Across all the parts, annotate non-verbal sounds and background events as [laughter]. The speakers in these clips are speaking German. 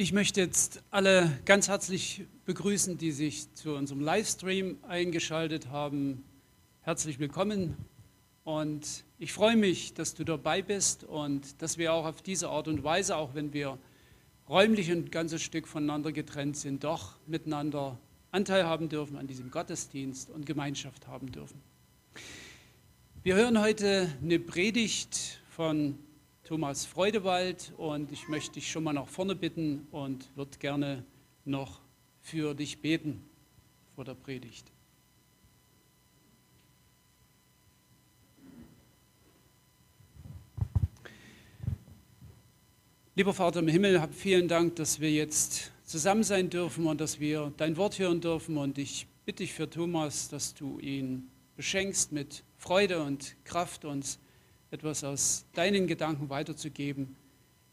Ich möchte jetzt alle ganz herzlich begrüßen, die sich zu unserem Livestream eingeschaltet haben. Herzlich willkommen und ich freue mich, dass du dabei bist und dass wir auch auf diese Art und Weise, auch wenn wir räumlich ein ganzes Stück voneinander getrennt sind, doch miteinander Anteil haben dürfen an diesem Gottesdienst und Gemeinschaft haben dürfen. Wir hören heute eine Predigt von Thomas Freudewald und ich möchte dich schon mal nach vorne bitten und würde gerne noch für dich beten vor der Predigt. Lieber Vater im Himmel, hab vielen Dank, dass wir jetzt zusammen sein dürfen und dass wir dein Wort hören dürfen. Und ich bitte dich für Thomas, dass du ihn beschenkst mit Freude und Kraft, uns etwas aus deinen Gedanken weiterzugeben.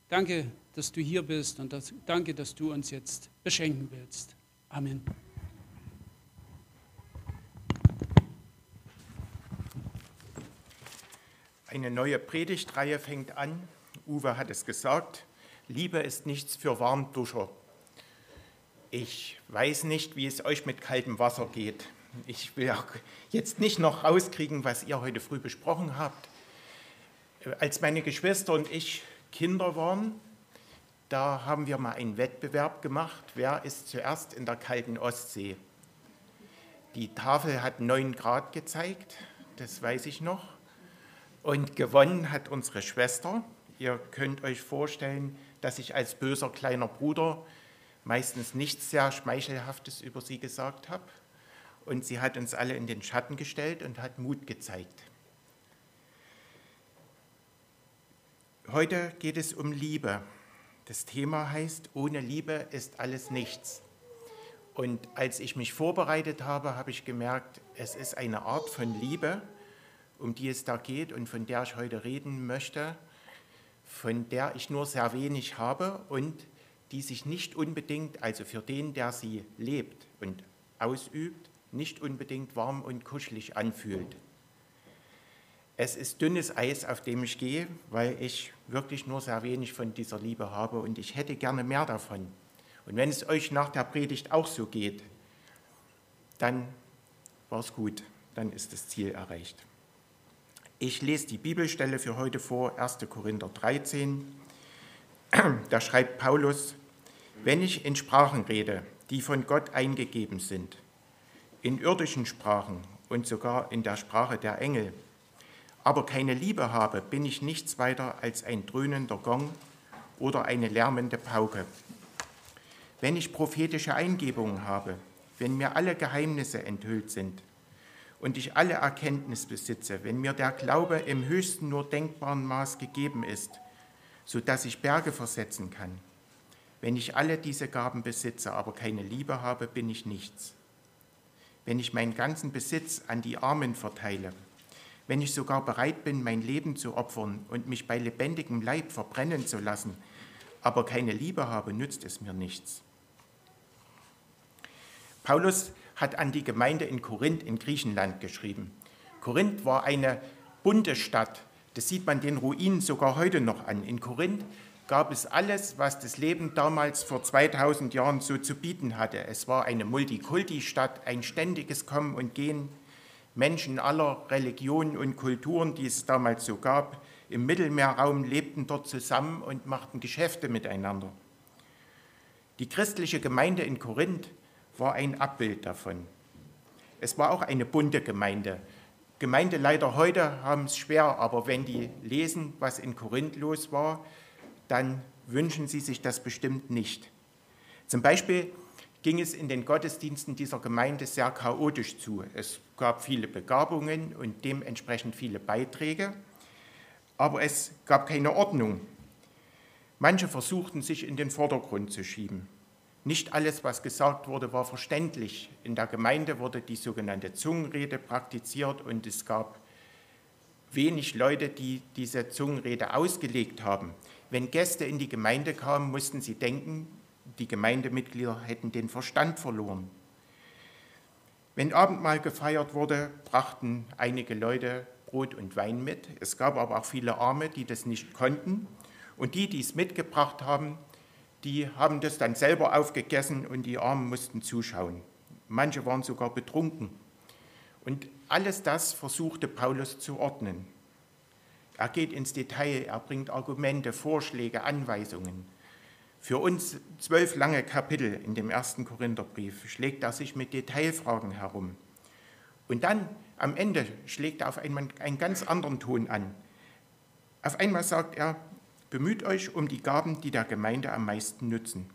Danke, dass du hier bist und das, danke, dass du uns jetzt beschenken willst. Amen. Eine neue Predigtreihe fängt an. Uwe hat es gesagt. Liebe ist nichts für Warmduscher. Ich weiß nicht, wie es euch mit kaltem Wasser geht. Ich will jetzt nicht noch rauskriegen, was ihr heute früh besprochen habt als meine Geschwister und ich Kinder waren, da haben wir mal einen Wettbewerb gemacht, wer ist zuerst in der kalten Ostsee. Die Tafel hat 9 Grad gezeigt, das weiß ich noch. Und gewonnen hat unsere Schwester. Ihr könnt euch vorstellen, dass ich als böser kleiner Bruder meistens nichts sehr Schmeichelhaftes über sie gesagt habe. Und sie hat uns alle in den Schatten gestellt und hat Mut gezeigt. Heute geht es um Liebe. Das Thema heißt, ohne Liebe ist alles nichts. Und als ich mich vorbereitet habe, habe ich gemerkt, es ist eine Art von Liebe, um die es da geht und von der ich heute reden möchte, von der ich nur sehr wenig habe und die sich nicht unbedingt, also für den, der sie lebt und ausübt, nicht unbedingt warm und kuschelig anfühlt. Es ist dünnes Eis, auf dem ich gehe, weil ich wirklich nur sehr wenig von dieser Liebe habe und ich hätte gerne mehr davon. Und wenn es euch nach der Predigt auch so geht, dann war es gut, dann ist das Ziel erreicht. Ich lese die Bibelstelle für heute vor, 1. Korinther 13. [clears throat] Da schreibt Paulus, wenn ich in Sprachen rede, die von Gott eingegeben sind, in irdischen Sprachen und sogar in der Sprache der Engel, aber keine Liebe habe, bin ich nichts weiter als ein dröhnender Gong oder eine lärmende Pauke. Wenn ich prophetische Eingebungen habe, wenn mir alle Geheimnisse enthüllt sind und ich alle Erkenntnis besitze, wenn mir der Glaube im höchsten nur denkbaren Maß gegeben ist, so dass ich Berge versetzen kann, wenn ich alle diese Gaben besitze, aber keine Liebe habe, bin ich nichts. Wenn ich meinen ganzen Besitz an die Armen verteile wenn ich sogar bereit bin, mein Leben zu opfern und mich bei lebendigem Leib verbrennen zu lassen, aber keine Liebe habe, nützt es mir nichts. Paulus hat an die Gemeinde in Korinth in Griechenland geschrieben. Korinth war eine bunte Stadt. Das sieht man den Ruinen sogar heute noch an. In Korinth gab es alles, was das Leben damals vor 2000 Jahren so zu bieten hatte. Es war eine Multikulti-Stadt, ein ständiges Kommen und Gehen Menschen aller Religionen und Kulturen, die es damals so gab, im Mittelmeerraum lebten dort zusammen und machten Geschäfte miteinander. Die christliche Gemeinde in Korinth war ein Abbild davon. Es war auch eine bunte Gemeinde. Gemeindeleiter heute haben es schwer, aber wenn die lesen, was in Korinth los war, dann wünschen sie sich das bestimmt nicht. Zum Beispiel ging es in den Gottesdiensten dieser Gemeinde sehr chaotisch zu. Es gab viele Begabungen und dementsprechend viele Beiträge, aber es gab keine Ordnung. Manche versuchten sich in den Vordergrund zu schieben. Nicht alles, was gesagt wurde, war verständlich. In der Gemeinde wurde die sogenannte Zungenrede praktiziert und es gab wenig Leute, die diese Zungenrede ausgelegt haben. Wenn Gäste in die Gemeinde kamen, mussten sie denken, die Gemeindemitglieder hätten den Verstand verloren. Wenn Abendmahl gefeiert wurde, brachten einige Leute Brot und Wein mit. Es gab aber auch viele Arme, die das nicht konnten. Und die, die es mitgebracht haben, die haben das dann selber aufgegessen und die Armen mussten zuschauen. Manche waren sogar betrunken. Und alles das versuchte Paulus zu ordnen. Er geht ins Detail, er bringt Argumente, Vorschläge, Anweisungen. Für uns zwölf lange Kapitel in dem ersten Korintherbrief schlägt er sich mit Detailfragen herum. Und dann am Ende schlägt er auf einmal einen ganz anderen Ton an. Auf einmal sagt er, bemüht euch um die Gaben, die der Gemeinde am meisten nützen.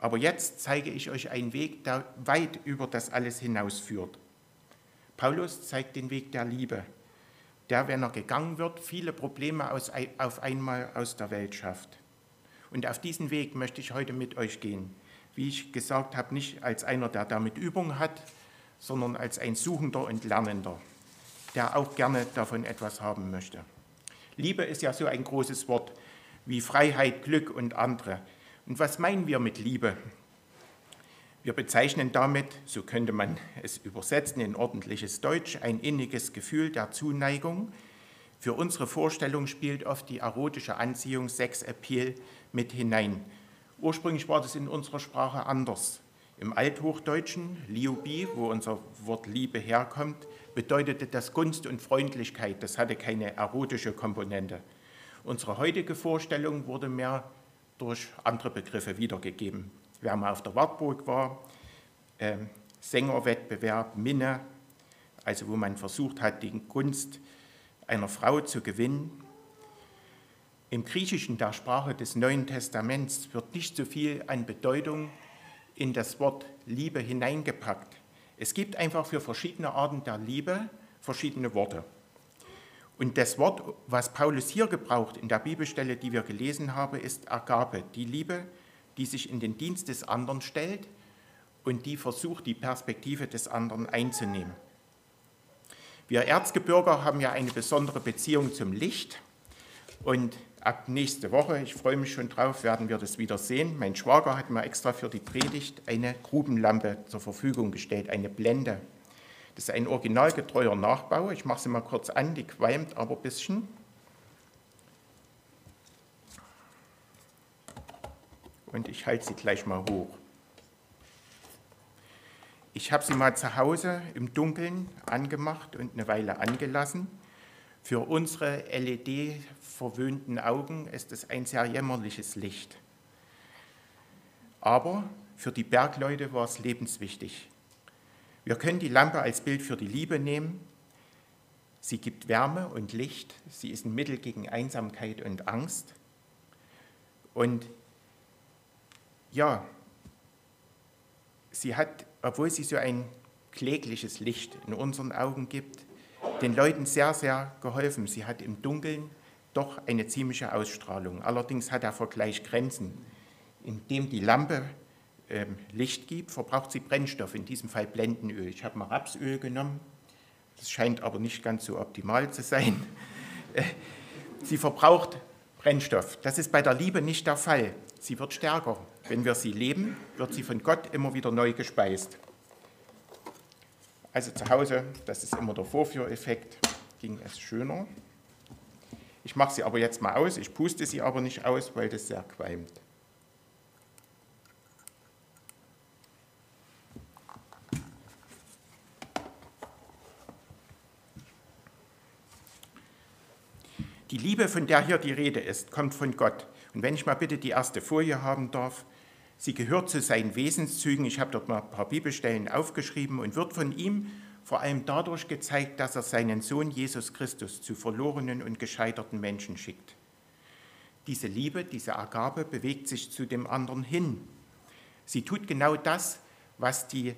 Aber jetzt zeige ich euch einen Weg, der weit über das alles hinausführt. Paulus zeigt den Weg der Liebe, der, wenn er gegangen wird, viele Probleme auf einmal aus der Welt schafft. Und auf diesen Weg möchte ich heute mit euch gehen. Wie ich gesagt habe, nicht als einer, der damit Übung hat, sondern als ein Suchender und Lernender, der auch gerne davon etwas haben möchte. Liebe ist ja so ein großes Wort wie Freiheit, Glück und andere. Und was meinen wir mit Liebe? Wir bezeichnen damit, so könnte man es übersetzen in ordentliches Deutsch, ein inniges Gefühl der Zuneigung. Für unsere Vorstellung spielt oft die erotische Anziehung, Sex Appeal mit hinein. Ursprünglich war das in unserer Sprache anders. Im Althochdeutschen, Liubi, wo unser Wort Liebe herkommt, bedeutete das Gunst und Freundlichkeit. Das hatte keine erotische Komponente. Unsere heutige Vorstellung wurde mehr durch andere Begriffe wiedergegeben. Wer mal auf der Wartburg war, äh, Sängerwettbewerb, Minne, also wo man versucht hat, die Gunst einer Frau zu gewinnen. Im Griechischen, der Sprache des Neuen Testaments, wird nicht so viel an Bedeutung in das Wort Liebe hineingepackt. Es gibt einfach für verschiedene Arten der Liebe verschiedene Worte. Und das Wort, was Paulus hier gebraucht in der Bibelstelle, die wir gelesen haben, ist Agape, die Liebe, die sich in den Dienst des anderen stellt und die versucht, die Perspektive des anderen einzunehmen. Wir Erzgebirger haben ja eine besondere Beziehung zum Licht und ab nächste Woche, ich freue mich schon drauf, werden wir das wieder sehen. Mein Schwager hat mir extra für die Predigt eine Grubenlampe zur Verfügung gestellt, eine Blende. Das ist ein originalgetreuer Nachbau. Ich mache sie mal kurz an, die qualmt aber ein bisschen. Und ich halte sie gleich mal hoch. Ich habe sie mal zu Hause im Dunkeln angemacht und eine Weile angelassen. Für unsere LED verwöhnten Augen ist es ein sehr jämmerliches Licht. Aber für die Bergleute war es lebenswichtig. Wir können die Lampe als Bild für die Liebe nehmen. Sie gibt Wärme und Licht. Sie ist ein Mittel gegen Einsamkeit und Angst. Und ja, sie hat, obwohl sie so ein klägliches Licht in unseren Augen gibt, den Leuten sehr, sehr geholfen. Sie hat im Dunkeln doch eine ziemliche Ausstrahlung. Allerdings hat der Vergleich Grenzen. Indem die Lampe äh, Licht gibt, verbraucht sie Brennstoff, in diesem Fall Blendenöl. Ich habe mal Rapsöl genommen, das scheint aber nicht ganz so optimal zu sein. Äh, sie verbraucht Brennstoff. Das ist bei der Liebe nicht der Fall. Sie wird stärker. Wenn wir sie leben, wird sie von Gott immer wieder neu gespeist. Also zu Hause, das ist immer der Vorführeffekt, ging es schöner. Ich mache sie aber jetzt mal aus. Ich puste sie aber nicht aus, weil das sehr qualmt. Die Liebe, von der hier die Rede ist, kommt von Gott. Und wenn ich mal bitte die erste Folie haben darf, sie gehört zu seinen Wesenszügen. Ich habe dort mal ein paar Bibelstellen aufgeschrieben und wird von ihm vor allem dadurch gezeigt, dass er seinen Sohn Jesus Christus zu verlorenen und gescheiterten Menschen schickt. Diese Liebe, diese Agabe bewegt sich zu dem anderen hin. Sie tut genau das, was die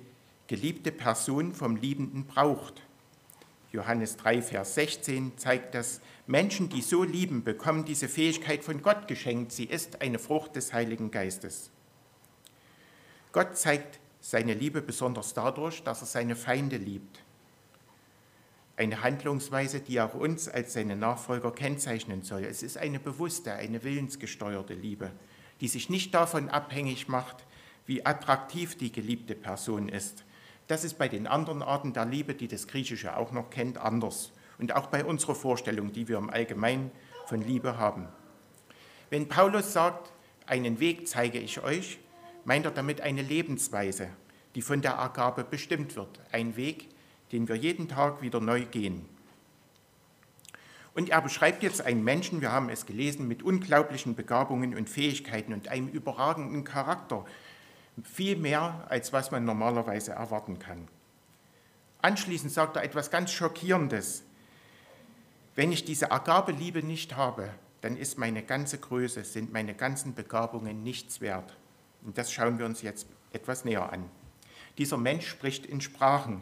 geliebte Person vom Liebenden braucht. Johannes 3, Vers 16 zeigt das, Menschen, die so lieben, bekommen diese Fähigkeit von Gott geschenkt. Sie ist eine Frucht des Heiligen Geistes. Gott zeigt seine Liebe besonders dadurch, dass er seine Feinde liebt. Eine Handlungsweise, die auch uns als seine Nachfolger kennzeichnen soll. Es ist eine bewusste, eine willensgesteuerte Liebe, die sich nicht davon abhängig macht, wie attraktiv die geliebte Person ist. Das ist bei den anderen Arten der Liebe, die das Griechische auch noch kennt, anders. Und auch bei unserer Vorstellung, die wir im Allgemeinen von Liebe haben. Wenn Paulus sagt, einen Weg zeige ich euch, meint er damit eine Lebensweise, die von der Agape bestimmt wird. Ein Weg, den wir jeden Tag wieder neu gehen. Und er beschreibt jetzt einen Menschen, wir haben es gelesen, mit unglaublichen Begabungen und Fähigkeiten und einem überragenden Charakter. Viel mehr, als was man normalerweise erwarten kann. Anschließend sagt er etwas ganz Schockierendes. Wenn ich diese Agabeliebe nicht habe, dann ist meine ganze Größe, sind meine ganzen Begabungen nichts wert. Und das schauen wir uns jetzt etwas näher an. Dieser Mensch spricht in Sprachen,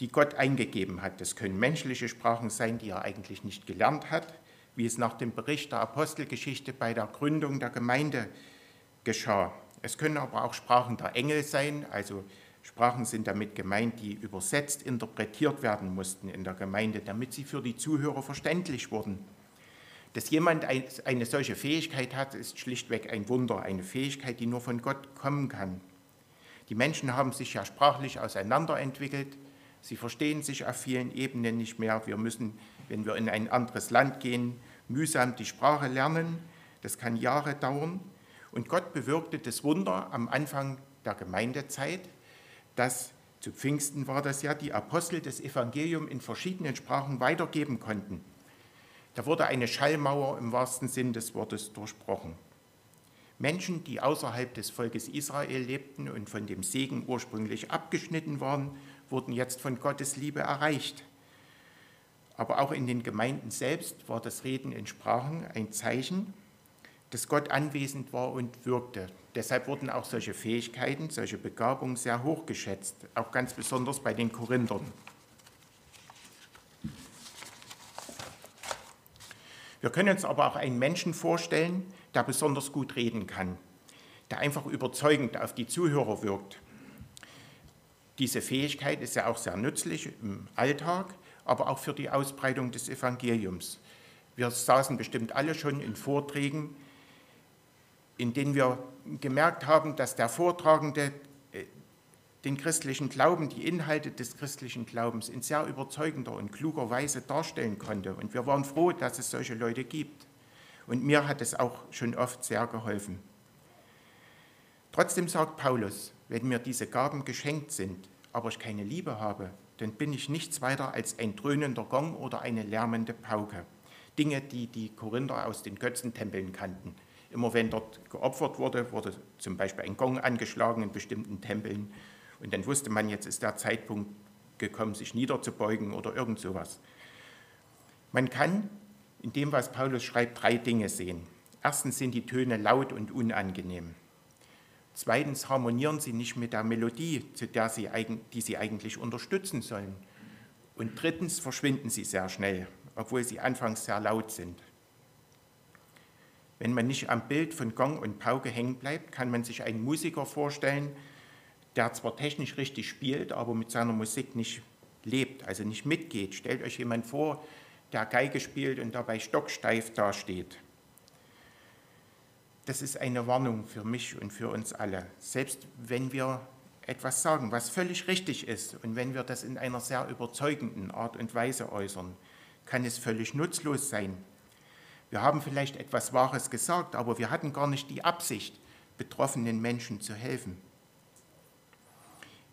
die Gott eingegeben hat. Das können menschliche Sprachen sein, die er eigentlich nicht gelernt hat, wie es nach dem Bericht der Apostelgeschichte bei der Gründung der Gemeinde geschah. Es können aber auch Sprachen der Engel sein, also Sprachen sind damit gemeint, die übersetzt, interpretiert werden mussten in der Gemeinde, damit sie für die Zuhörer verständlich wurden. Dass jemand eine solche Fähigkeit hat, ist schlichtweg ein Wunder, eine Fähigkeit, die nur von Gott kommen kann. Die Menschen haben sich ja sprachlich auseinanderentwickelt. Sie verstehen sich auf vielen Ebenen nicht mehr. Wir müssen, wenn wir in ein anderes Land gehen, mühsam die Sprache lernen. Das kann Jahre dauern. Und Gott bewirkte das Wunder am Anfang der Gemeindezeit, dass zu Pfingsten war das ja, die Apostel das Evangelium in verschiedenen Sprachen weitergeben konnten. Da wurde eine Schallmauer im wahrsten Sinn des Wortes durchbrochen. Menschen, die außerhalb des Volkes Israel lebten und von dem Segen ursprünglich abgeschnitten waren, wurden jetzt von Gottes Liebe erreicht. Aber auch in den Gemeinden selbst war das Reden in Sprachen ein Zeichen, dass Gott anwesend war und wirkte. Deshalb wurden auch solche Fähigkeiten, solche Begabungen sehr hoch geschätzt, auch ganz besonders bei den Korinthern. Wir können uns aber auch einen Menschen vorstellen, der besonders gut reden kann, der einfach überzeugend auf die Zuhörer wirkt. Diese Fähigkeit ist ja auch sehr nützlich im Alltag, aber auch für die Ausbreitung des Evangeliums. Wir saßen bestimmt alle schon in Vorträgen, in denen wir gemerkt haben, dass der Vortragende den christlichen Glauben, die Inhalte des christlichen Glaubens in sehr überzeugender und kluger Weise darstellen konnte. Und wir waren froh, dass es solche Leute gibt. Und mir hat es auch schon oft sehr geholfen. Trotzdem sagt Paulus, wenn mir diese Gaben geschenkt sind, aber ich keine Liebe habe, dann bin ich nichts weiter als ein dröhnender Gong oder eine lärmende Pauke. Dinge, die die Korinther aus den Götzentempeln kannten. Immer wenn dort geopfert wurde, wurde zum Beispiel ein Gong angeschlagen in bestimmten Tempeln und dann wusste man, jetzt ist der Zeitpunkt gekommen, sich niederzubeugen oder irgend sowas. Man kann in dem, was Paulus schreibt, drei Dinge sehen. Erstens sind die Töne laut und unangenehm. Zweitens harmonieren sie nicht mit der Melodie, zu der sie, die sie eigentlich unterstützen sollen. Und drittens verschwinden sie sehr schnell, obwohl sie anfangs sehr laut sind. Wenn man nicht am Bild von Gong und Pauke hängen bleibt, kann man sich einen Musiker vorstellen, der zwar technisch richtig spielt, aber mit seiner Musik nicht lebt, also nicht mitgeht. Stellt euch jemand vor, der Geige spielt und dabei stocksteif dasteht. Das ist eine Warnung für mich und für uns alle. Selbst wenn wir etwas sagen, was völlig richtig ist und wenn wir das in einer sehr überzeugenden Art und Weise äußern, kann es völlig nutzlos sein. Wir haben vielleicht etwas Wahres gesagt, aber wir hatten gar nicht die Absicht, betroffenen Menschen zu helfen.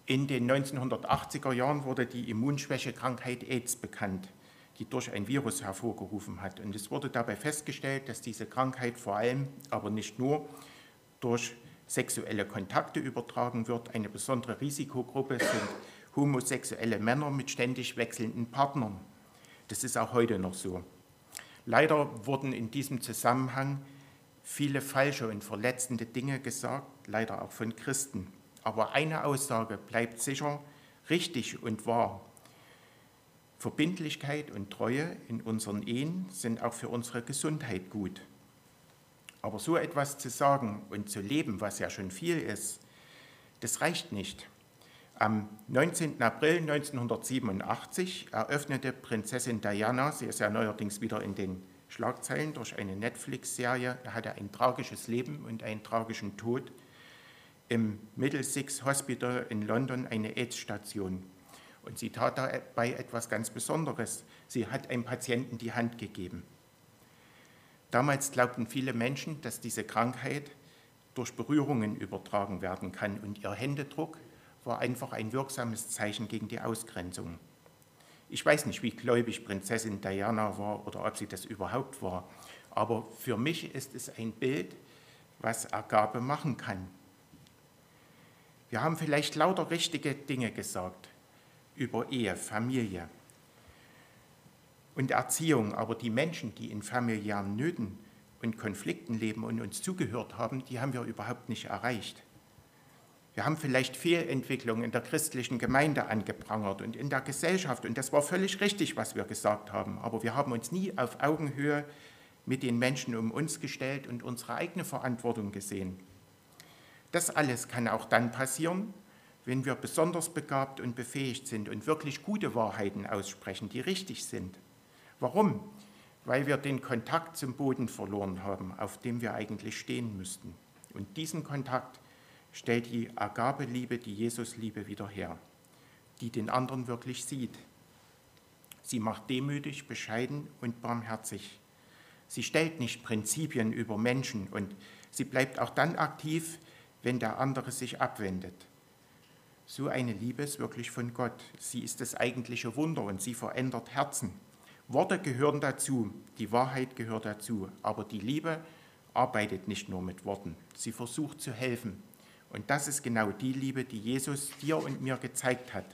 In den 1980er Jahren wurde die Immunschwächekrankheit AIDS bekannt, die durch ein Virus hervorgerufen hat. Und es wurde dabei festgestellt, dass diese Krankheit vor allem, aber nicht nur, durch sexuelle Kontakte übertragen wird. Eine besondere Risikogruppe sind homosexuelle Männer mit ständig wechselnden Partnern. Das ist auch heute noch so. Leider wurden in diesem Zusammenhang viele falsche und verletzende Dinge gesagt, leider auch von Christen. Aber eine Aussage bleibt sicher richtig und wahr. Verbindlichkeit und Treue in unseren Ehen sind auch für unsere Gesundheit gut. Aber so etwas zu sagen und zu leben, was ja schon viel ist, das reicht nicht. Am 19. April 1987 eröffnete Prinzessin Diana, sie ist ja neuerdings wieder in den Schlagzeilen durch eine Netflix-Serie, hatte ein tragisches Leben und einen tragischen Tod im Middlesex Hospital in London eine AIDS-Station. Und sie tat dabei etwas ganz Besonderes. Sie hat einem Patienten die Hand gegeben. Damals glaubten viele Menschen, dass diese Krankheit durch Berührungen übertragen werden kann. Und ihr Händedruck war einfach ein wirksames Zeichen gegen die Ausgrenzung. Ich weiß nicht, wie gläubig Prinzessin Diana war oder ob sie das überhaupt war, aber für mich ist es ein Bild, was Agape machen kann. Wir haben vielleicht lauter richtige Dinge gesagt über Ehe, Familie und Erziehung, aber die Menschen, die in familiären Nöten und Konflikten leben und uns zugehört haben, die haben wir überhaupt nicht erreicht. Wir haben vielleicht Fehlentwicklungen in der christlichen Gemeinde angeprangert und in der Gesellschaft. Und das war völlig richtig, was wir gesagt haben. Aber wir haben uns nie auf Augenhöhe mit den Menschen um uns gestellt und unsere eigene Verantwortung gesehen. Das alles kann auch dann passieren, wenn wir besonders begabt und befähigt sind und wirklich gute Wahrheiten aussprechen, die richtig sind. Warum? Weil wir den Kontakt zum Boden verloren haben, auf dem wir eigentlich stehen müssten. Und diesen Kontakt stellt die Agape-Liebe, die Jesus-Liebe wieder her, die den anderen wirklich sieht. Sie macht demütig, bescheiden und barmherzig. Sie stellt nicht Prinzipien über Menschen und sie bleibt auch dann aktiv, wenn der andere sich abwendet. So eine Liebe ist wirklich von Gott. Sie ist das eigentliche Wunder und sie verändert Herzen. Worte gehören dazu, die Wahrheit gehört dazu, aber die Liebe arbeitet nicht nur mit Worten, sie versucht zu helfen, und das ist genau die Liebe, die Jesus dir und mir gezeigt hat.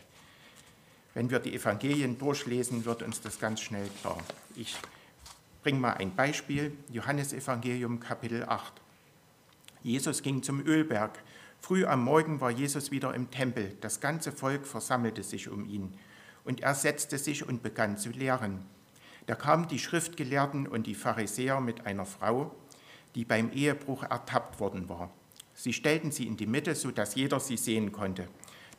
Wenn wir die Evangelien durchlesen, wird uns das ganz schnell klar. Ich bringe mal ein Beispiel. Johannes Evangelium Kapitel 8. Jesus ging zum Ölberg. Früh am Morgen war Jesus wieder im Tempel. Das ganze Volk versammelte sich um ihn. Und er setzte sich und begann zu lehren. Da kamen die Schriftgelehrten und die Pharisäer mit einer Frau, die beim Ehebruch ertappt worden war. Sie stellten sie in die Mitte, sodass jeder sie sehen konnte.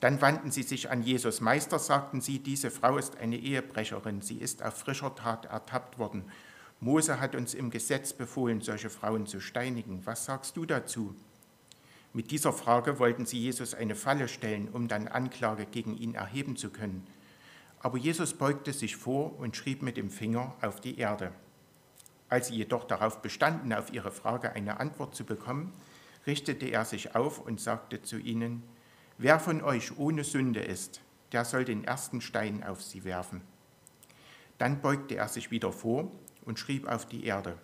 Dann wandten sie sich an Jesus. Meister, sagten sie, diese Frau ist eine Ehebrecherin. Sie ist auf frischer Tat ertappt worden. Mose hat uns im Gesetz befohlen, solche Frauen zu steinigen. Was sagst du dazu? Mit dieser Frage wollten sie Jesus eine Falle stellen, um dann Anklage gegen ihn erheben zu können. Aber Jesus beugte sich vor und schrieb mit dem Finger auf die Erde. Als sie jedoch darauf bestanden, auf ihre Frage eine Antwort zu bekommen, richtete er sich auf und sagte zu ihnen, wer von euch ohne Sünde ist, der soll den ersten Stein auf sie werfen. Dann beugte er sich wieder vor und schrieb auf die Erde.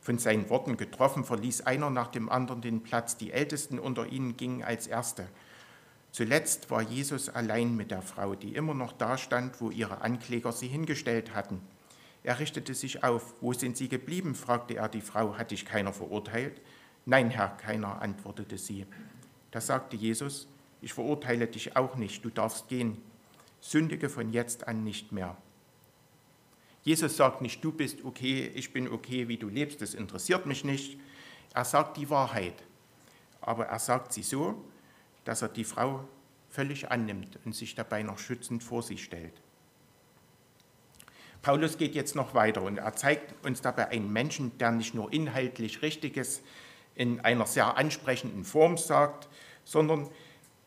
Von seinen Worten getroffen, verließ einer nach dem anderen den Platz. Die Ältesten unter ihnen gingen als Erste. Zuletzt war Jesus allein mit der Frau, die immer noch da stand, wo ihre Ankläger sie hingestellt hatten. Er richtete sich auf. Wo sind Sie geblieben? fragte er die Frau. Hat dich keiner verurteilt? Nein, Herr, keiner, antwortete sie. Da sagte Jesus, ich verurteile dich auch nicht, du darfst gehen, sündige von jetzt an nicht mehr. Jesus sagt nicht, du bist okay, ich bin okay, wie du lebst, das interessiert mich nicht. Er sagt die Wahrheit, aber er sagt sie so, dass er die Frau völlig annimmt und sich dabei noch schützend vor sie stellt. Paulus geht jetzt noch weiter und er zeigt uns dabei einen Menschen, der nicht nur inhaltlich Richtiges in einer sehr ansprechenden Form sagt, sondern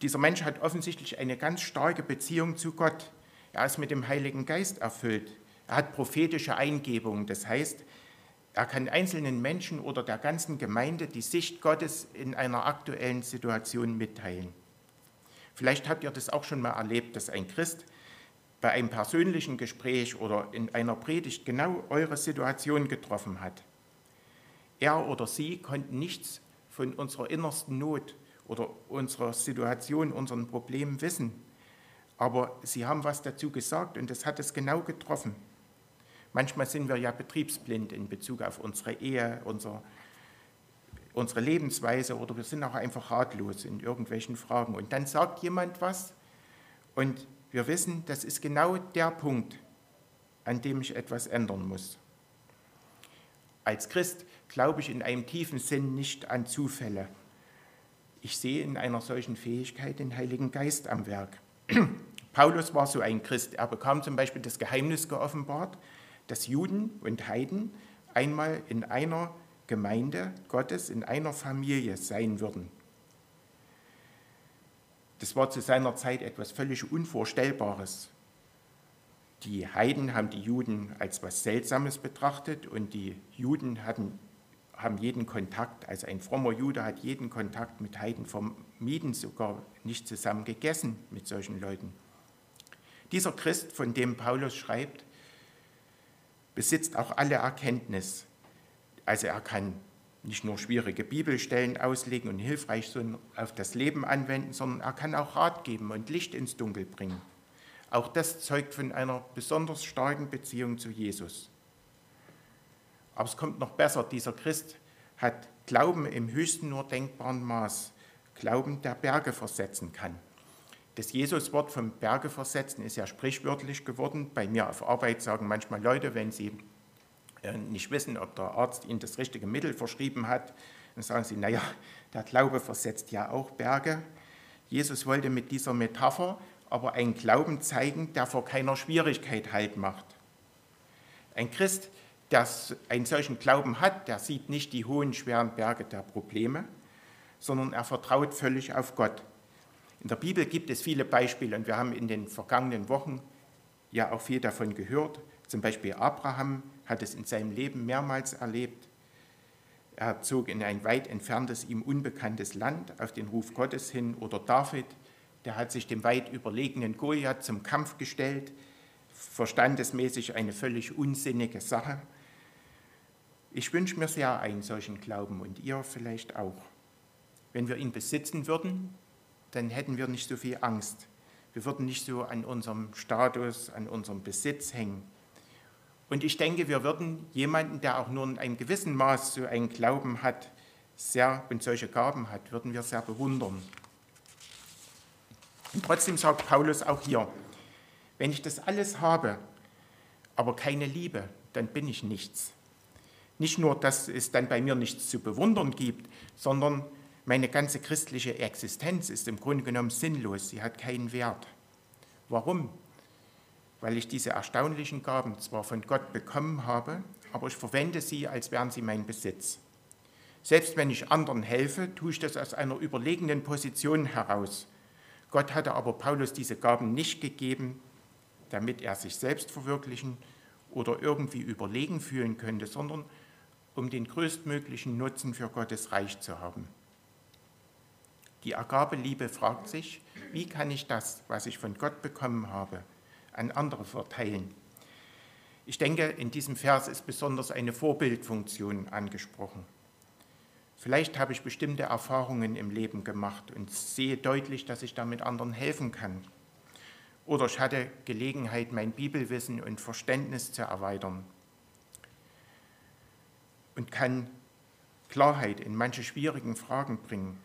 dieser Mensch hat offensichtlich eine ganz starke Beziehung zu Gott. Er ist mit dem Heiligen Geist erfüllt. Er hat prophetische Eingebungen. Das heißt, er kann einzelnen Menschen oder der ganzen Gemeinde die Sicht Gottes in einer aktuellen Situation mitteilen. Vielleicht habt ihr das auch schon mal erlebt, dass ein Christ bei einem persönlichen Gespräch oder in einer Predigt genau eure Situation getroffen hat. Er oder sie konnten nichts von unserer innersten Not oder unserer Situation, unseren Problemen wissen. Aber sie haben was dazu gesagt und das hat es genau getroffen. Manchmal sind wir ja betriebsblind in Bezug auf unsere Ehe, unser, unsere Lebensweise oder wir sind auch einfach ratlos in irgendwelchen Fragen. Und dann sagt jemand was und wir wissen, das ist genau der Punkt, an dem ich etwas ändern muss. Als Christ glaube ich in einem tiefen Sinn nicht an Zufälle. Ich sehe in einer solchen Fähigkeit den Heiligen Geist am Werk. [clears throat] Paulus war so ein Christ. Er bekam zum Beispiel das Geheimnis geoffenbart, dass Juden und Heiden einmal in einer Gemeinde Gottes, in einer Familie sein würden. Das war zu seiner Zeit etwas völlig Unvorstellbares. Die Heiden haben die Juden als was Seltsames betrachtet und die Juden hatten haben jeden Kontakt, also ein frommer Jude hat jeden Kontakt mit Heiden vermieden, sogar nicht zusammen gegessen mit solchen Leuten. Dieser Christ, von dem Paulus schreibt, besitzt auch alle Erkenntnis. Also er kann nicht nur schwierige Bibelstellen auslegen und hilfreich auf das Leben anwenden, sondern er kann auch Rat geben und Licht ins Dunkel bringen. Auch das zeugt von einer besonders starken Beziehung zu Jesus. Aber es kommt noch besser, dieser Christ hat Glauben im höchsten nur denkbaren Maß, Glauben, der Berge versetzen kann. Das Jesuswort vom Berge versetzen ist ja sprichwörtlich geworden. Bei mir auf Arbeit sagen manchmal Leute, wenn sie äh, nicht wissen, ob der Arzt ihnen das richtige Mittel verschrieben hat, dann sagen sie, naja, der Glaube versetzt ja auch Berge. Jesus wollte mit dieser Metapher aber einen Glauben zeigen, der vor keiner Schwierigkeit Halt macht. Ein Christ, der einen solchen Glauben hat, der sieht nicht die hohen, schweren Berge der Probleme, sondern er vertraut völlig auf Gott. In der Bibel gibt es viele Beispiele und wir haben in den vergangenen Wochen ja auch viel davon gehört. Zum Beispiel Abraham hat es in seinem Leben mehrmals erlebt. Er zog in ein weit entferntes, ihm unbekanntes Land auf den Ruf Gottes hin. Oder David, der hat sich dem weit überlegenen Goliath zum Kampf gestellt, verstandesmäßig eine völlig unsinnige Sache. Ich wünsche mir sehr einen solchen Glauben und ihr vielleicht auch. Wenn wir ihn besitzen würden, dann hätten wir nicht so viel Angst. Wir würden nicht so an unserem Status, an unserem Besitz hängen. Und ich denke, wir würden jemanden, der auch nur in einem gewissen Maß so einen Glauben hat, sehr und solche Gaben hat, würden wir sehr bewundern. Und trotzdem sagt Paulus auch hier, wenn ich das alles habe, aber keine Liebe, dann bin ich nichts. Nicht nur, dass es dann bei mir nichts zu bewundern gibt, sondern meine ganze christliche Existenz ist im Grunde genommen sinnlos, sie hat keinen Wert. Warum? weil ich diese erstaunlichen Gaben zwar von Gott bekommen habe, aber ich verwende sie, als wären sie mein Besitz. Selbst wenn ich anderen helfe, tue ich das aus einer überlegenen Position heraus. Gott hatte aber Paulus diese Gaben nicht gegeben, damit er sich selbst verwirklichen oder irgendwie überlegen fühlen könnte, sondern um den größtmöglichen Nutzen für Gottes Reich zu haben. Die Agabeliebe fragt sich, wie kann ich das, was ich von Gott bekommen habe, an andere verteilen. Ich denke, in diesem Vers ist besonders eine Vorbildfunktion angesprochen. Vielleicht habe ich bestimmte Erfahrungen im Leben gemacht und sehe deutlich, dass ich damit anderen helfen kann. Oder ich hatte Gelegenheit, mein Bibelwissen und Verständnis zu erweitern und kann Klarheit in manche schwierigen Fragen bringen.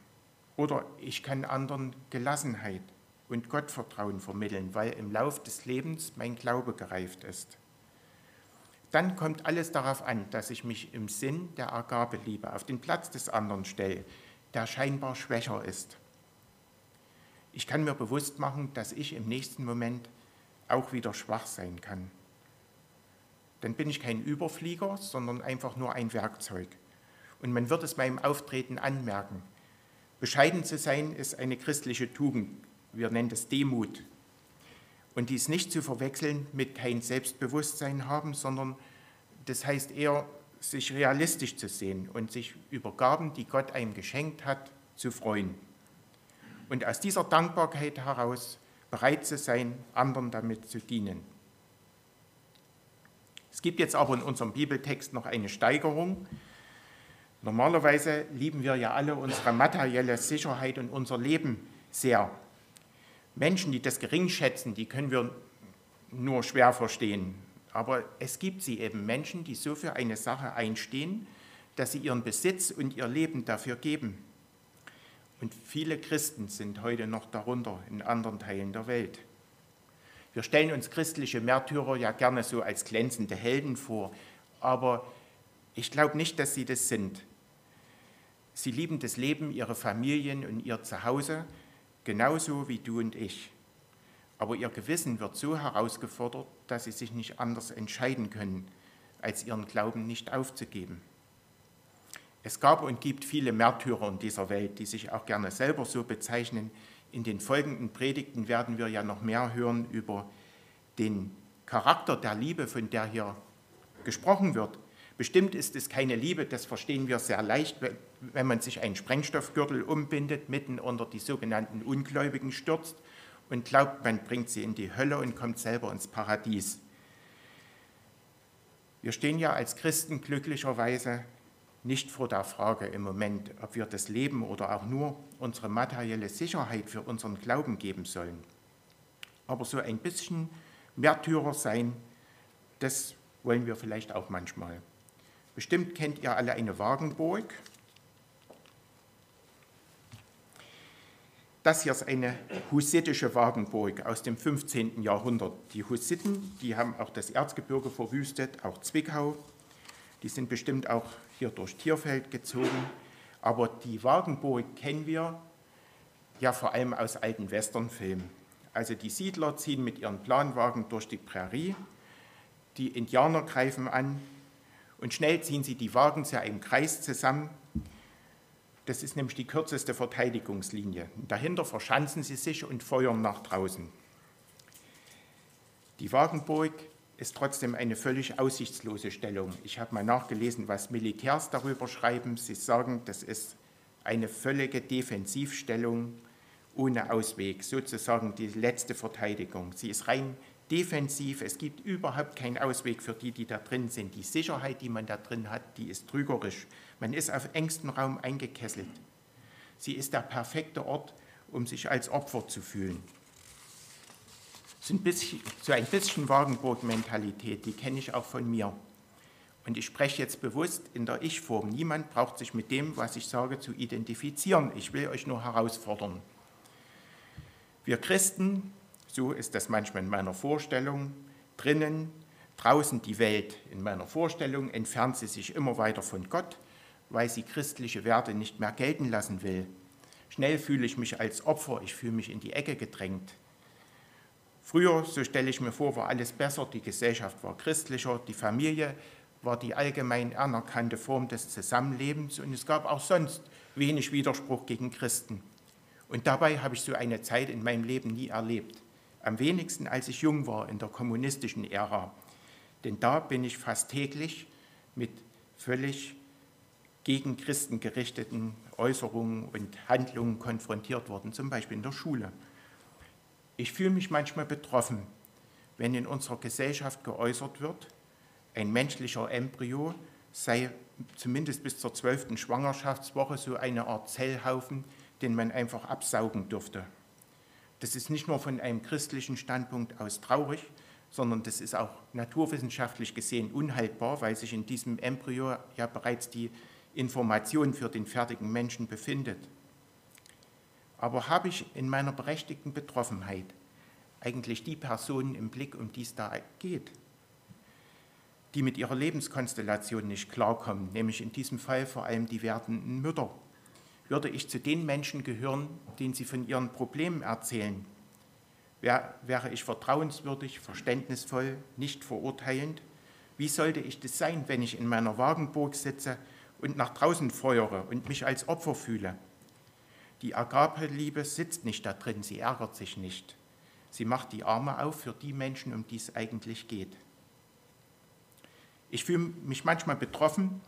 Oder ich kann anderen Gelassenheit und Gottvertrauen vermitteln, weil im Lauf des Lebens mein Glaube gereift ist. Dann kommt alles darauf an, dass ich mich im Sinn der Agabeliebe auf den Platz des anderen stelle, der scheinbar schwächer ist. Ich kann mir bewusst machen, dass ich im nächsten Moment auch wieder schwach sein kann. Dann bin ich kein Überflieger, sondern einfach nur ein Werkzeug. Und man wird es meinem Auftreten anmerken. Bescheiden zu sein ist eine christliche Tugend, wir nennen das Demut. Und dies nicht zu verwechseln mit kein Selbstbewusstsein haben, sondern das heißt eher, sich realistisch zu sehen und sich über Gaben, die Gott einem geschenkt hat, zu freuen. Und aus dieser Dankbarkeit heraus bereit zu sein, anderen damit zu dienen. Es gibt jetzt aber in unserem Bibeltext noch eine Steigerung. Normalerweise lieben wir ja alle unsere materielle Sicherheit und unser Leben sehr. Menschen, die das gering schätzen, die können wir nur schwer verstehen. Aber es gibt sie eben, Menschen, die so für eine Sache einstehen, dass sie ihren Besitz und ihr Leben dafür geben. Und viele Christen sind heute noch darunter in anderen Teilen der Welt. Wir stellen uns christliche Märtyrer ja gerne so als glänzende Helden vor, aber ich glaube nicht, dass sie das sind. Sie lieben das Leben, ihre Familien und ihr Zuhause genauso wie du und ich. Aber ihr Gewissen wird so herausgefordert, dass sie sich nicht anders entscheiden können, als ihren Glauben nicht aufzugeben. Es gab und gibt viele Märtyrer in dieser Welt, die sich auch gerne selber so bezeichnen. In den folgenden Predigten werden wir ja noch mehr hören über den Charakter der Liebe, von der hier gesprochen wird. Bestimmt ist es keine Liebe, das verstehen wir sehr leicht, wenn man sich einen Sprengstoffgürtel umbindet, mitten unter die sogenannten Ungläubigen stürzt und glaubt, man bringt sie in die Hölle und kommt selber ins Paradies. Wir stehen ja als Christen glücklicherweise nicht vor der Frage im Moment, ob wir das Leben oder auch nur unsere materielle Sicherheit für unseren Glauben geben sollen. Aber so ein bisschen Märtyrer sein, das wollen wir vielleicht auch manchmal. Bestimmt kennt ihr alle eine Wagenburg. Das hier ist eine hussitische Wagenburg aus dem 15. Jahrhundert. Die Hussiten, die haben auch das Erzgebirge verwüstet, auch Zwickau. Die sind bestimmt auch hier durch Tierfeld gezogen. Aber die Wagenburg kennen wir ja vor allem aus alten Westernfilmen. Also die Siedler ziehen mit ihren Planwagen durch die Prärie, die Indianer greifen an und schnell ziehen sie die Wagen zu einem Kreis zusammen. Das ist nämlich die kürzeste Verteidigungslinie. dahinter verschanzen sie sich und feuern nach draußen. Die Wagenburg ist trotzdem eine völlig aussichtslose Stellung. Ich habe mal nachgelesen, was Militärs darüber schreiben. Sie sagen, das ist eine völlige Defensivstellung ohne Ausweg, sozusagen die letzte Verteidigung. Sie ist rein defensiv, es gibt überhaupt keinen Ausweg für die, die da drin sind. Die Sicherheit, die man da drin hat, die ist trügerisch. Man ist auf engstem Raum eingekesselt. Sie ist der perfekte Ort, um sich als Opfer zu fühlen. So ein bisschen, so ein bisschen Wagenburg-Mentalität, die kenne ich auch von mir. Und ich spreche jetzt bewusst in der Ich-Form. Niemand braucht sich mit dem, was ich sage, zu identifizieren. Ich will euch nur herausfordern. Wir Christen, so ist das manchmal in meiner Vorstellung, drinnen, draußen die Welt. In meiner Vorstellung entfernt sie sich immer weiter von Gott, weil sie christliche Werte nicht mehr gelten lassen will. Schnell fühle ich mich als Opfer, ich fühle mich in die Ecke gedrängt. Früher, so stelle ich mir vor, war alles besser, die Gesellschaft war christlicher, die Familie war die allgemein anerkannte Form des Zusammenlebens und es gab auch sonst wenig Widerspruch gegen Christen. Und dabei habe ich so eine Zeit in meinem Leben nie erlebt. Am wenigsten, als ich jung war in der kommunistischen Ära. Denn da bin ich fast täglich mit völlig gegen Christen gerichteten Äußerungen und Handlungen konfrontiert worden, zum Beispiel in der Schule. Ich fühle mich manchmal betroffen, wenn in unserer Gesellschaft geäußert wird, ein menschlicher Embryo sei zumindest bis zur zwölften Schwangerschaftswoche so eine Art Zellhaufen, den man einfach absaugen dürfte. Das ist nicht nur von einem christlichen Standpunkt aus traurig, sondern das ist auch naturwissenschaftlich gesehen unhaltbar, weil sich in diesem Embryo ja bereits die Information für den fertigen Menschen befindet. Aber habe ich in meiner berechtigten Betroffenheit eigentlich die Personen im Blick, um die es da geht, die mit ihrer Lebenskonstellation nicht klarkommen, nämlich in diesem Fall vor allem die werdenden Mütter würde ich zu den Menschen gehören, denen sie von ihren Problemen erzählen? Wär, wäre ich vertrauenswürdig, verständnisvoll, nicht verurteilend? Wie sollte ich das sein, wenn ich in meiner Wagenburg sitze und nach draußen feuere und mich als Opfer fühle? Die Agape-Liebe sitzt nicht da drin, sie ärgert sich nicht. Sie macht die Arme auf für die Menschen, um die es eigentlich geht. Ich fühle mich manchmal betroffen,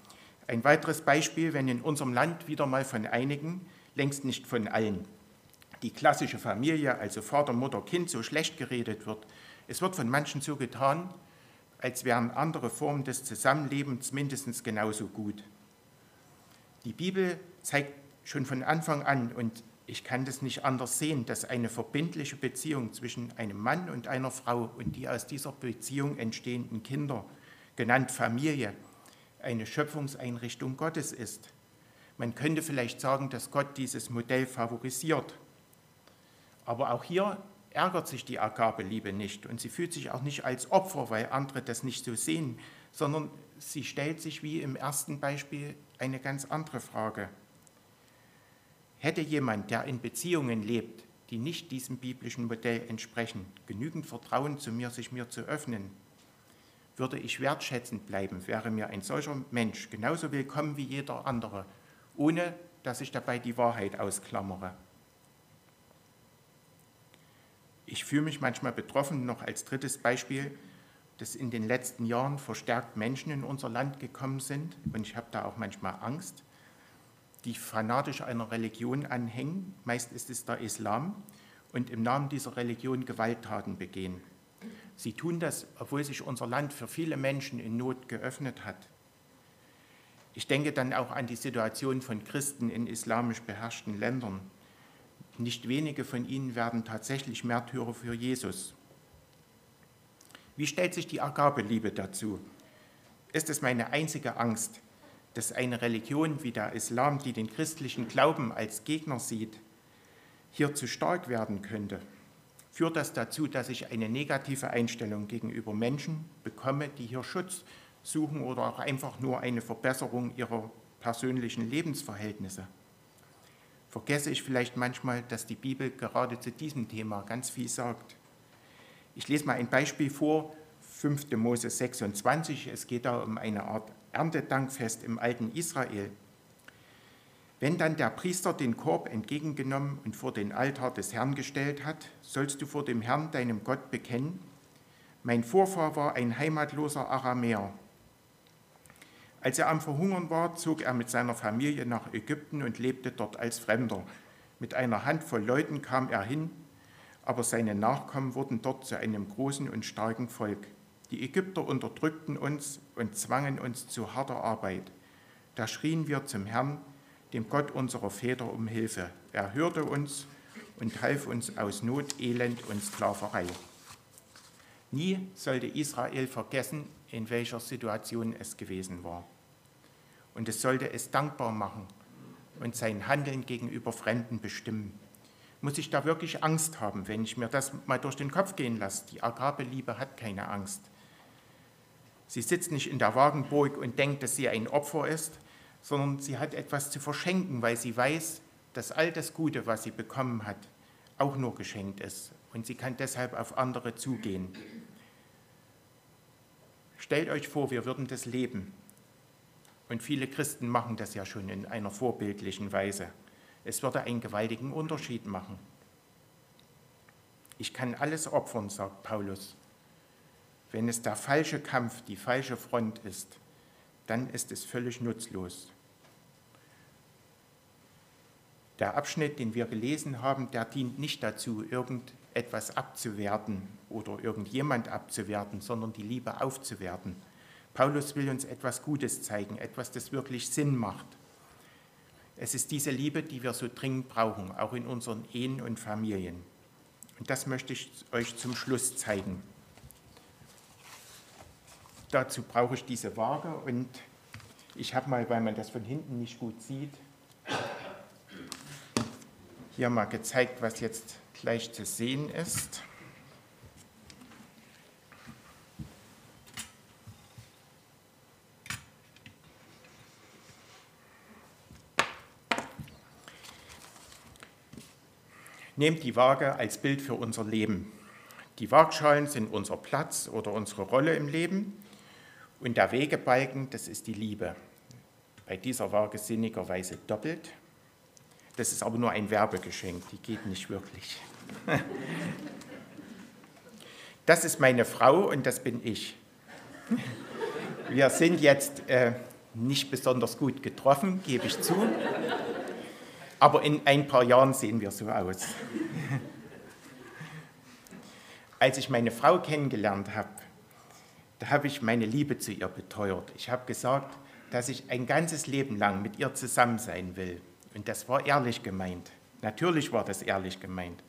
ein weiteres Beispiel, wenn in unserem Land wieder mal von einigen, längst nicht von allen, die klassische Familie, also Vater, Mutter, Kind, so schlecht geredet wird. Es wird von manchen so getan, als wären andere Formen des Zusammenlebens mindestens genauso gut. Die Bibel zeigt schon von Anfang an, und ich kann das nicht anders sehen, dass eine verbindliche Beziehung zwischen einem Mann und einer Frau und die aus dieser Beziehung entstehenden Kinder, genannt Familie, eine Schöpfungseinrichtung Gottes ist. Man könnte vielleicht sagen, dass Gott dieses Modell favorisiert. Aber auch hier ärgert sich die Agabeliebe nicht und sie fühlt sich auch nicht als Opfer, weil andere das nicht so sehen, sondern sie stellt sich wie im ersten Beispiel eine ganz andere Frage. Hätte jemand, der in Beziehungen lebt, die nicht diesem biblischen Modell entsprechen, genügend Vertrauen zu mir, sich mir zu öffnen, würde ich wertschätzend bleiben, wäre mir ein solcher Mensch genauso willkommen wie jeder andere, ohne dass ich dabei die Wahrheit ausklammere. Ich fühle mich manchmal betroffen, noch als drittes Beispiel, dass in den letzten Jahren verstärkt Menschen in unser Land gekommen sind, und ich habe da auch manchmal Angst, die fanatisch einer Religion anhängen, meist ist es der Islam, und im Namen dieser Religion Gewalttaten begehen. Sie tun das, obwohl sich unser Land für viele Menschen in Not geöffnet hat. Ich denke dann auch an die Situation von Christen in islamisch beherrschten Ländern. Nicht wenige von ihnen werden tatsächlich Märtyrer für Jesus. Wie stellt sich die Agabeliebe dazu? Ist es meine einzige Angst, dass eine Religion wie der Islam, die den christlichen Glauben als Gegner sieht, hier zu stark werden könnte? Führt das dazu, dass ich eine negative Einstellung gegenüber Menschen bekomme, die hier Schutz suchen oder auch einfach nur eine Verbesserung ihrer persönlichen Lebensverhältnisse? Vergesse ich vielleicht manchmal, dass die Bibel gerade zu diesem Thema ganz viel sagt. Ich lese mal ein Beispiel vor, 5. Mose 26. Es geht da um eine Art Erntedankfest im alten Israel. Wenn dann der Priester den Korb entgegengenommen und vor den Altar des Herrn gestellt hat, sollst du vor dem Herrn, deinem Gott, bekennen, mein Vorfahr war ein heimatloser Aramäer. Als er am Verhungern war, zog er mit seiner Familie nach Ägypten und lebte dort als Fremder. Mit einer Handvoll Leuten kam er hin, aber seine Nachkommen wurden dort zu einem großen und starken Volk. Die Ägypter unterdrückten uns und zwangen uns zu harter Arbeit. Da schrien wir zum Herrn, dem Gott unserer Väter, um Hilfe. Er hörte uns und half uns aus Not, Elend und Sklaverei. Nie sollte Israel vergessen, in welcher Situation es gewesen war. Und es sollte es dankbar machen und sein Handeln gegenüber Fremden bestimmen. Muss ich da wirklich Angst haben, wenn ich mir das mal durch den Kopf gehen lasse? Die Agabeliebe hat keine Angst. Sie sitzt nicht in der Wagenburg und denkt, dass sie ein Opfer ist, sondern sie hat etwas zu verschenken, weil sie weiß, dass all das Gute, was sie bekommen hat, auch nur geschenkt ist. Und sie kann deshalb auf andere zugehen. Stellt euch vor, wir würden das leben. Und viele Christen machen das ja schon in einer vorbildlichen Weise. Es würde einen gewaltigen Unterschied machen. Ich kann alles opfern, sagt Paulus. Wenn es der falsche Kampf, die falsche Front ist, dann ist es völlig nutzlos. Der Abschnitt, den wir gelesen haben, der dient nicht dazu, irgendetwas abzuwerten oder irgendjemand abzuwerten, sondern die Liebe aufzuwerten. Paulus will uns etwas Gutes zeigen, etwas, das wirklich Sinn macht. Es ist diese Liebe, die wir so dringend brauchen, auch in unseren Ehen und Familien. Und das möchte ich euch zum Schluss zeigen. Dazu brauche ich diese Waage und ich habe mal, weil man das von hinten nicht gut sieht, hier mal gezeigt, was jetzt gleich zu sehen ist. Nehmt die Waage als Bild für unser Leben. Die Waagschalen sind unser Platz oder unsere Rolle im Leben und der Wegebalken, das ist die Liebe. Bei dieser Waage sinnigerweise doppelt. Das ist aber nur ein Werbegeschenk, die geht nicht wirklich. [laughs] Das ist meine Frau und das bin ich. Wir sind jetzt äh, nicht besonders gut getroffen, gebe ich zu aber in ein paar Jahren sehen wir so aus. [laughs] Als ich meine Frau kennengelernt habe, habe ich meine Liebe zu ihr beteuert. Ich habe gesagt, dass ich ein ganzes Leben lang mit ihr zusammen sein will. Und das war ehrlich gemeint. Natürlich war das ehrlich gemeint.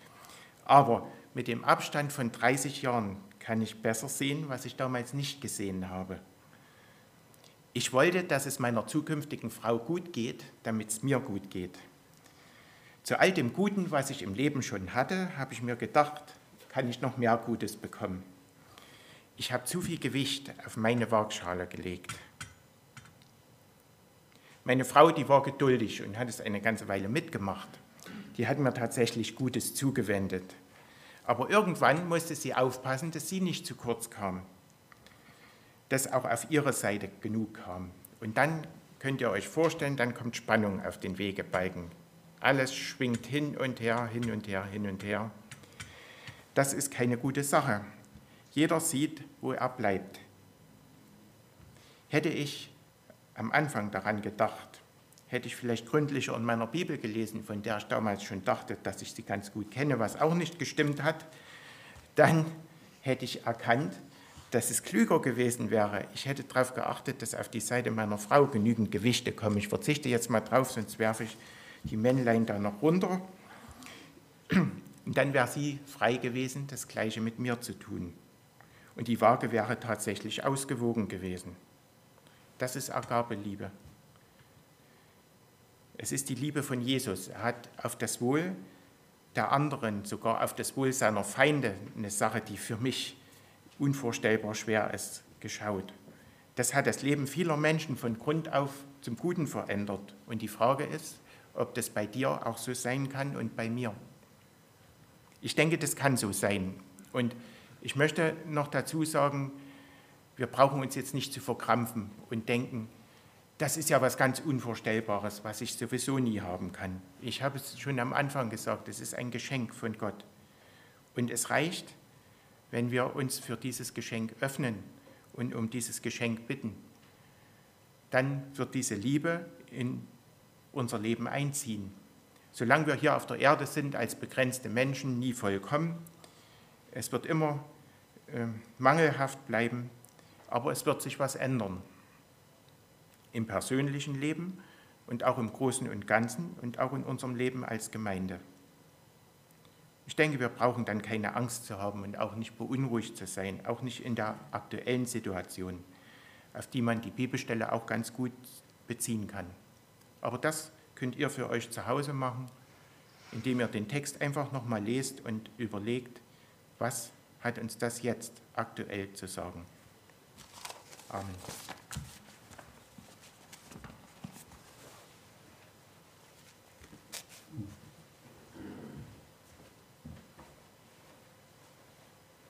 Aber mit dem Abstand von 30 Jahren kann ich besser sehen, was ich damals nicht gesehen habe. Ich wollte, dass es meiner zukünftigen Frau gut geht, damit es mir gut geht. Zu all dem Guten, was ich im Leben schon hatte, habe ich mir gedacht, kann ich noch mehr Gutes bekommen. Ich habe zu viel Gewicht auf meine Waagschale gelegt. Meine Frau, die war geduldig und hat es eine ganze Weile mitgemacht. Die hat mir tatsächlich Gutes zugewendet. Aber irgendwann musste sie aufpassen, dass sie nicht zu kurz kam. Dass auch auf ihrer Seite genug kam. Und dann könnt ihr euch vorstellen, dann kommt Spannung auf den Wegebalken. Alles schwingt hin und her, hin und her, hin und her. Das ist keine gute Sache. Jeder sieht, wo er bleibt. Hätte ich am Anfang daran gedacht, hätte ich vielleicht gründlicher in meiner Bibel gelesen, von der ich damals schon dachte, dass ich sie ganz gut kenne, was auch nicht gestimmt hat, dann hätte ich erkannt, dass es klüger gewesen wäre. Ich hätte darauf geachtet, dass auf die Seite meiner Frau genügend Gewichte kommen. Ich verzichte jetzt mal drauf, sonst werfe ich die Männlein da noch runter. Und dann wäre sie frei gewesen, das Gleiche mit mir zu tun. Und die Waage wäre tatsächlich ausgewogen gewesen. Das ist Agabeliebe. Es ist die Liebe von Jesus. Er hat auf das Wohl der anderen, sogar auf das Wohl seiner Feinde, eine Sache, die für mich unvorstellbar schwer ist, geschaut. Das hat das Leben vieler Menschen von Grund auf zum Guten verändert. Und die Frage ist, ob das bei dir auch so sein kann und bei mir. Ich denke, das kann so sein. Und ich möchte noch dazu sagen, wir brauchen uns jetzt nicht zu verkrampfen und denken, das ist ja was ganz Unvorstellbares, was ich sowieso nie haben kann. Ich habe es schon am Anfang gesagt, es ist ein Geschenk von Gott. Und es reicht, wenn wir uns für dieses Geschenk öffnen und um dieses Geschenk bitten. Dann wird diese Liebe in unser Leben einziehen. Solange wir hier auf der Erde sind als begrenzte Menschen, nie vollkommen. Es wird immer mangelhaft bleiben, aber es wird sich was ändern im persönlichen Leben und auch im Großen und Ganzen und auch in unserem Leben als Gemeinde. Ich denke, wir brauchen dann keine Angst zu haben und auch nicht beunruhigt zu sein, auch nicht in der aktuellen Situation, auf die man die Bibelstelle auch ganz gut beziehen kann. Aber das könnt ihr für euch zu Hause machen, indem ihr den Text einfach nochmal lest und überlegt, was hat uns das jetzt aktuell zu sagen. Amen.